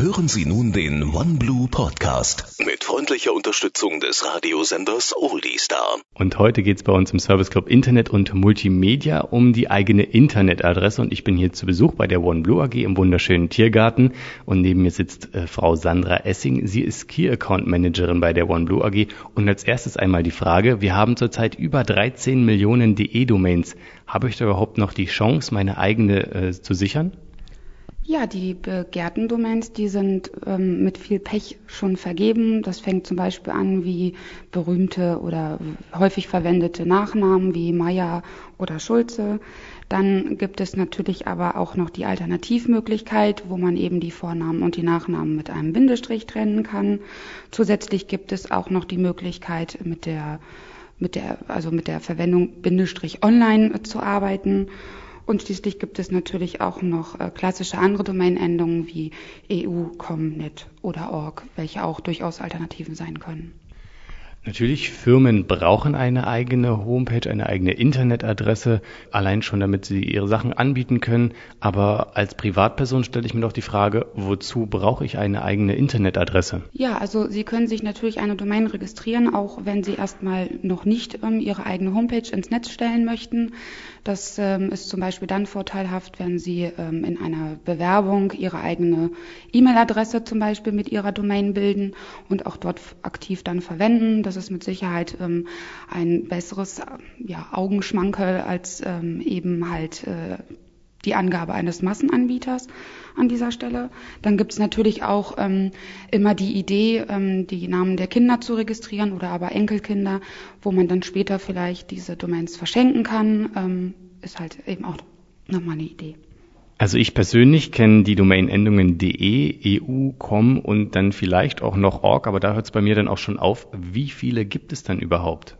Hören Sie nun den OneBlue Podcast mit freundlicher Unterstützung des Radiosenders Oldie Star. Und heute geht es bei uns im Service Club Internet und Multimedia um die eigene Internetadresse und ich bin hier zu Besuch bei der OneBlue AG im wunderschönen Tiergarten und neben mir sitzt äh, Frau Sandra Essing. Sie ist Key Account Managerin bei der OneBlue AG und als erstes einmal die Frage, wir haben zurzeit über 13 Millionen DE-Domains. Habe ich da überhaupt noch die Chance, meine eigene äh, zu sichern? Ja, die begehrten Domains, die sind ähm, mit viel Pech schon vergeben. Das fängt zum Beispiel an wie berühmte oder häufig verwendete Nachnamen wie Meier oder Schulze. Dann gibt es natürlich aber auch noch die Alternativmöglichkeit, wo man eben die Vornamen und die Nachnamen mit einem Bindestrich trennen kann. Zusätzlich gibt es auch noch die Möglichkeit mit der mit der also mit der Verwendung Bindestrich online zu arbeiten. Und schließlich gibt es natürlich auch noch äh, klassische andere Domainendungen wie EU, com, net oder org, welche auch durchaus Alternativen sein können. Natürlich, Firmen brauchen eine eigene Homepage, eine eigene Internetadresse, allein schon damit sie ihre Sachen anbieten können. Aber als Privatperson stelle ich mir doch die Frage, wozu brauche ich eine eigene Internetadresse? Ja, also Sie können sich natürlich eine Domain registrieren, auch wenn Sie erstmal noch nicht ähm, Ihre eigene Homepage ins Netz stellen möchten. Das ähm, ist zum Beispiel dann vorteilhaft, wenn Sie ähm, in einer Bewerbung Ihre eigene E-Mail-Adresse zum Beispiel mit Ihrer Domain bilden und auch dort aktiv dann verwenden. Das ist mit Sicherheit ähm, ein besseres ja, Augenschmankerl als ähm, eben halt äh, die Angabe eines Massenanbieters an dieser Stelle. Dann gibt es natürlich auch ähm, immer die Idee, ähm, die Namen der Kinder zu registrieren oder aber Enkelkinder, wo man dann später vielleicht diese Domains verschenken kann. Ähm, ist halt eben auch nochmal eine Idee. Also ich persönlich kenne die Domain-Endungen de, eu, com und dann vielleicht auch noch org, aber da hört es bei mir dann auch schon auf. Wie viele gibt es dann überhaupt?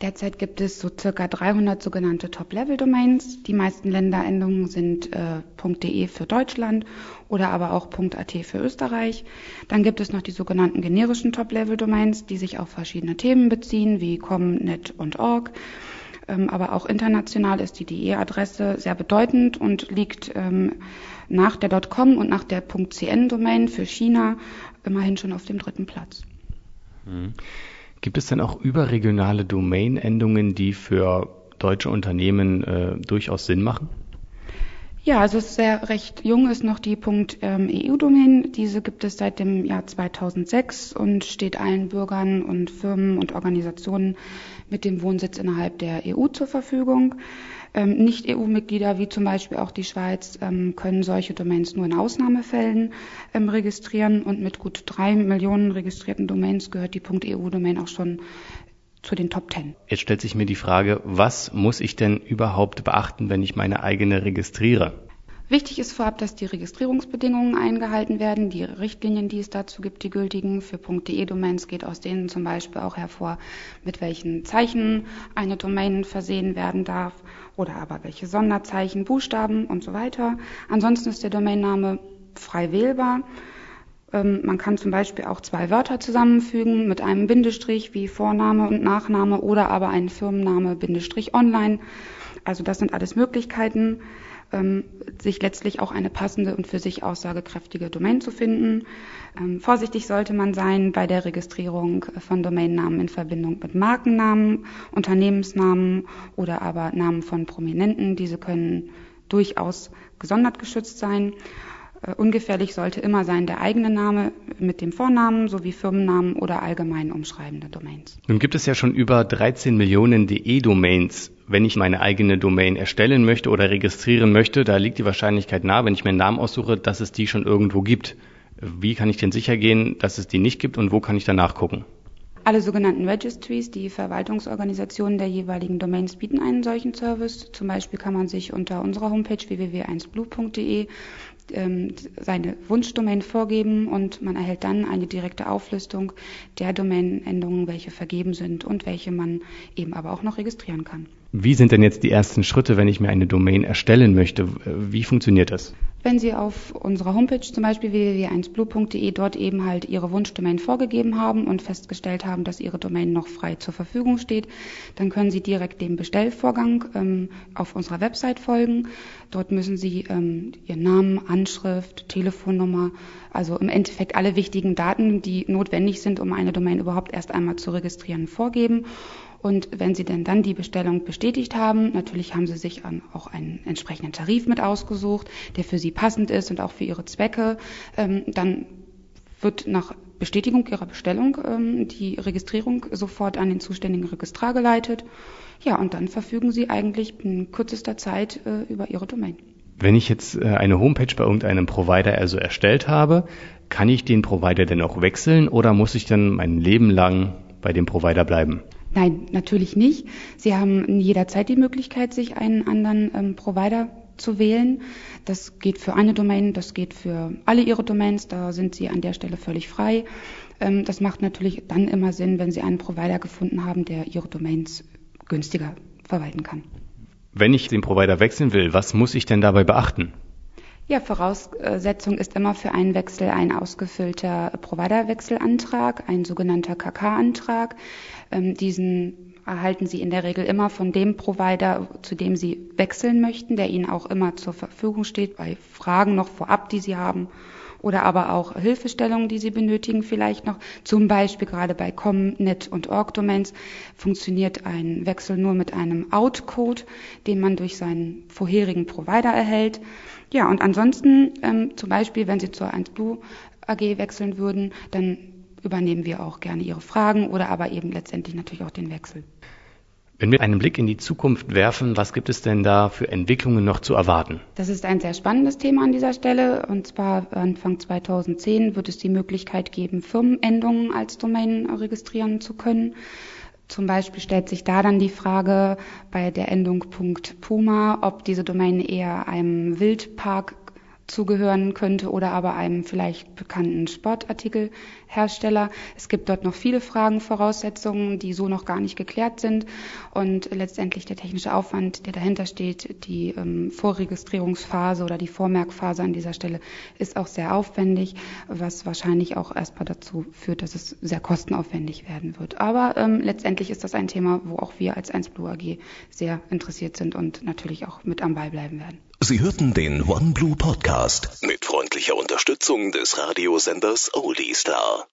Derzeit gibt es so circa 300 sogenannte Top-Level-Domains. Die meisten Länderendungen sind äh, .de für Deutschland oder aber auch .at für Österreich. Dann gibt es noch die sogenannten generischen Top-Level-Domains, die sich auf verschiedene Themen beziehen, wie com, net und org. Ähm, aber auch international ist die DE-Adresse sehr bedeutend und liegt ähm, nach der .com und nach der .cn-Domain für China immerhin schon auf dem dritten Platz. Mhm. Gibt es denn auch überregionale Domain-Endungen, die für deutsche Unternehmen äh, durchaus Sinn machen? Ja, also es ist sehr recht jung ist noch die .eu-Domain. Ähm, Diese gibt es seit dem Jahr 2006 und steht allen Bürgern und Firmen und Organisationen mit dem Wohnsitz innerhalb der EU zur Verfügung. Ähm, Nicht-EU-Mitglieder wie zum Beispiel auch die Schweiz ähm, können solche Domains nur in Ausnahmefällen ähm, registrieren und mit gut drei Millionen registrierten Domains gehört die .eu-Domain auch schon zu den Top Ten. Jetzt stellt sich mir die Frage, was muss ich denn überhaupt beachten, wenn ich meine eigene registriere? Wichtig ist vorab, dass die Registrierungsbedingungen eingehalten werden. Die Richtlinien, die es dazu gibt, die gültigen für .de-Domains, geht aus denen zum Beispiel auch hervor, mit welchen Zeichen eine Domain versehen werden darf oder aber welche Sonderzeichen, Buchstaben und so weiter. Ansonsten ist der Domainname frei wählbar. Ähm, man kann zum Beispiel auch zwei Wörter zusammenfügen mit einem Bindestrich wie Vorname und Nachname oder aber einen Firmenname Bindestrich online. Also das sind alles Möglichkeiten ähm, sich letztlich auch eine passende und für sich aussagekräftige Domain zu finden. Ähm, vorsichtig sollte man sein bei der Registrierung von Domainnamen in Verbindung mit Markennamen, Unternehmensnamen oder aber Namen von Prominenten. Diese können durchaus gesondert geschützt sein. Äh, ungefährlich sollte immer sein der eigene Name mit dem Vornamen sowie Firmennamen oder allgemein umschreibende Domains. Nun gibt es ja schon über 13 Millionen DE-Domains. Wenn ich meine eigene Domain erstellen möchte oder registrieren möchte, da liegt die Wahrscheinlichkeit nahe, wenn ich mir einen Namen aussuche, dass es die schon irgendwo gibt. Wie kann ich denn sicher gehen, dass es die nicht gibt und wo kann ich danach gucken? Alle sogenannten Registries, die Verwaltungsorganisationen der jeweiligen Domains bieten einen solchen Service. Zum Beispiel kann man sich unter unserer Homepage www.1blue.de ähm, seine Wunschdomain vorgeben und man erhält dann eine direkte Auflistung der Domainendungen, welche vergeben sind und welche man eben aber auch noch registrieren kann. Wie sind denn jetzt die ersten Schritte, wenn ich mir eine Domain erstellen möchte? Wie funktioniert das? Wenn Sie auf unserer Homepage zum Beispiel www.1blue.de dort eben halt Ihre Wunschdomain vorgegeben haben und festgestellt haben, dass Ihre Domain noch frei zur Verfügung steht, dann können Sie direkt dem Bestellvorgang ähm, auf unserer Website folgen. Dort müssen Sie ähm, Ihren Namen, Anschrift, Telefonnummer, also im Endeffekt alle wichtigen Daten, die notwendig sind, um eine Domain überhaupt erst einmal zu registrieren, vorgeben. Und wenn Sie denn dann die Bestellung bestätigt haben, natürlich haben Sie sich auch einen entsprechenden Tarif mit ausgesucht, der für Sie passend ist und auch für Ihre Zwecke, ähm, dann wird nach Bestätigung Ihrer Bestellung ähm, die Registrierung sofort an den zuständigen Registrar geleitet. Ja, und dann verfügen Sie eigentlich in kürzester Zeit äh, über Ihre Domain. Wenn ich jetzt äh, eine Homepage bei irgendeinem Provider also erstellt habe, kann ich den Provider denn auch wechseln oder muss ich dann mein Leben lang bei dem Provider bleiben? Nein, natürlich nicht. Sie haben jederzeit die Möglichkeit, sich einen anderen ähm, Provider zu wählen. Das geht für eine Domain, das geht für alle Ihre Domains, da sind Sie an der Stelle völlig frei. Ähm, das macht natürlich dann immer Sinn, wenn Sie einen Provider gefunden haben, der Ihre Domains günstiger verwalten kann. Wenn ich den Provider wechseln will, was muss ich denn dabei beachten? Ja, Voraussetzung ist immer für einen Wechsel ein ausgefüllter Providerwechselantrag, ein sogenannter KK-Antrag. Ähm, diesen erhalten Sie in der Regel immer von dem Provider, zu dem Sie wechseln möchten, der Ihnen auch immer zur Verfügung steht bei Fragen noch vorab, die Sie haben oder aber auch Hilfestellungen, die Sie benötigen vielleicht noch. Zum Beispiel gerade bei Com, Net und Org-Domains funktioniert ein Wechsel nur mit einem Out-Code, den man durch seinen vorherigen Provider erhält. Ja, und ansonsten ähm, zum Beispiel, wenn Sie zur 1Blue AG wechseln würden, dann übernehmen wir auch gerne Ihre Fragen oder aber eben letztendlich natürlich auch den Wechsel. Wenn wir einen Blick in die Zukunft werfen, was gibt es denn da für Entwicklungen noch zu erwarten? Das ist ein sehr spannendes Thema an dieser Stelle. Und zwar Anfang 2010 wird es die Möglichkeit geben, Firmenendungen als Domain registrieren zu können. Zum Beispiel stellt sich da dann die Frage bei der Endung .puma, ob diese Domain eher einem Wildpark zugehören könnte oder aber einem vielleicht bekannten Sportartikelhersteller. Es gibt dort noch viele Fragen, Voraussetzungen, die so noch gar nicht geklärt sind und letztendlich der technische Aufwand, der dahinter steht, die ähm, Vorregistrierungsphase oder die Vormerkphase an dieser Stelle ist auch sehr aufwendig, was wahrscheinlich auch erstmal dazu führt, dass es sehr kostenaufwendig werden wird. Aber ähm, letztendlich ist das ein Thema, wo auch wir als 1Blue AG sehr interessiert sind und natürlich auch mit am Ball bleiben werden. Sie hörten den OneBlue Podcast mit freundlicher Unterstützung des Radiosenders Oldie Star.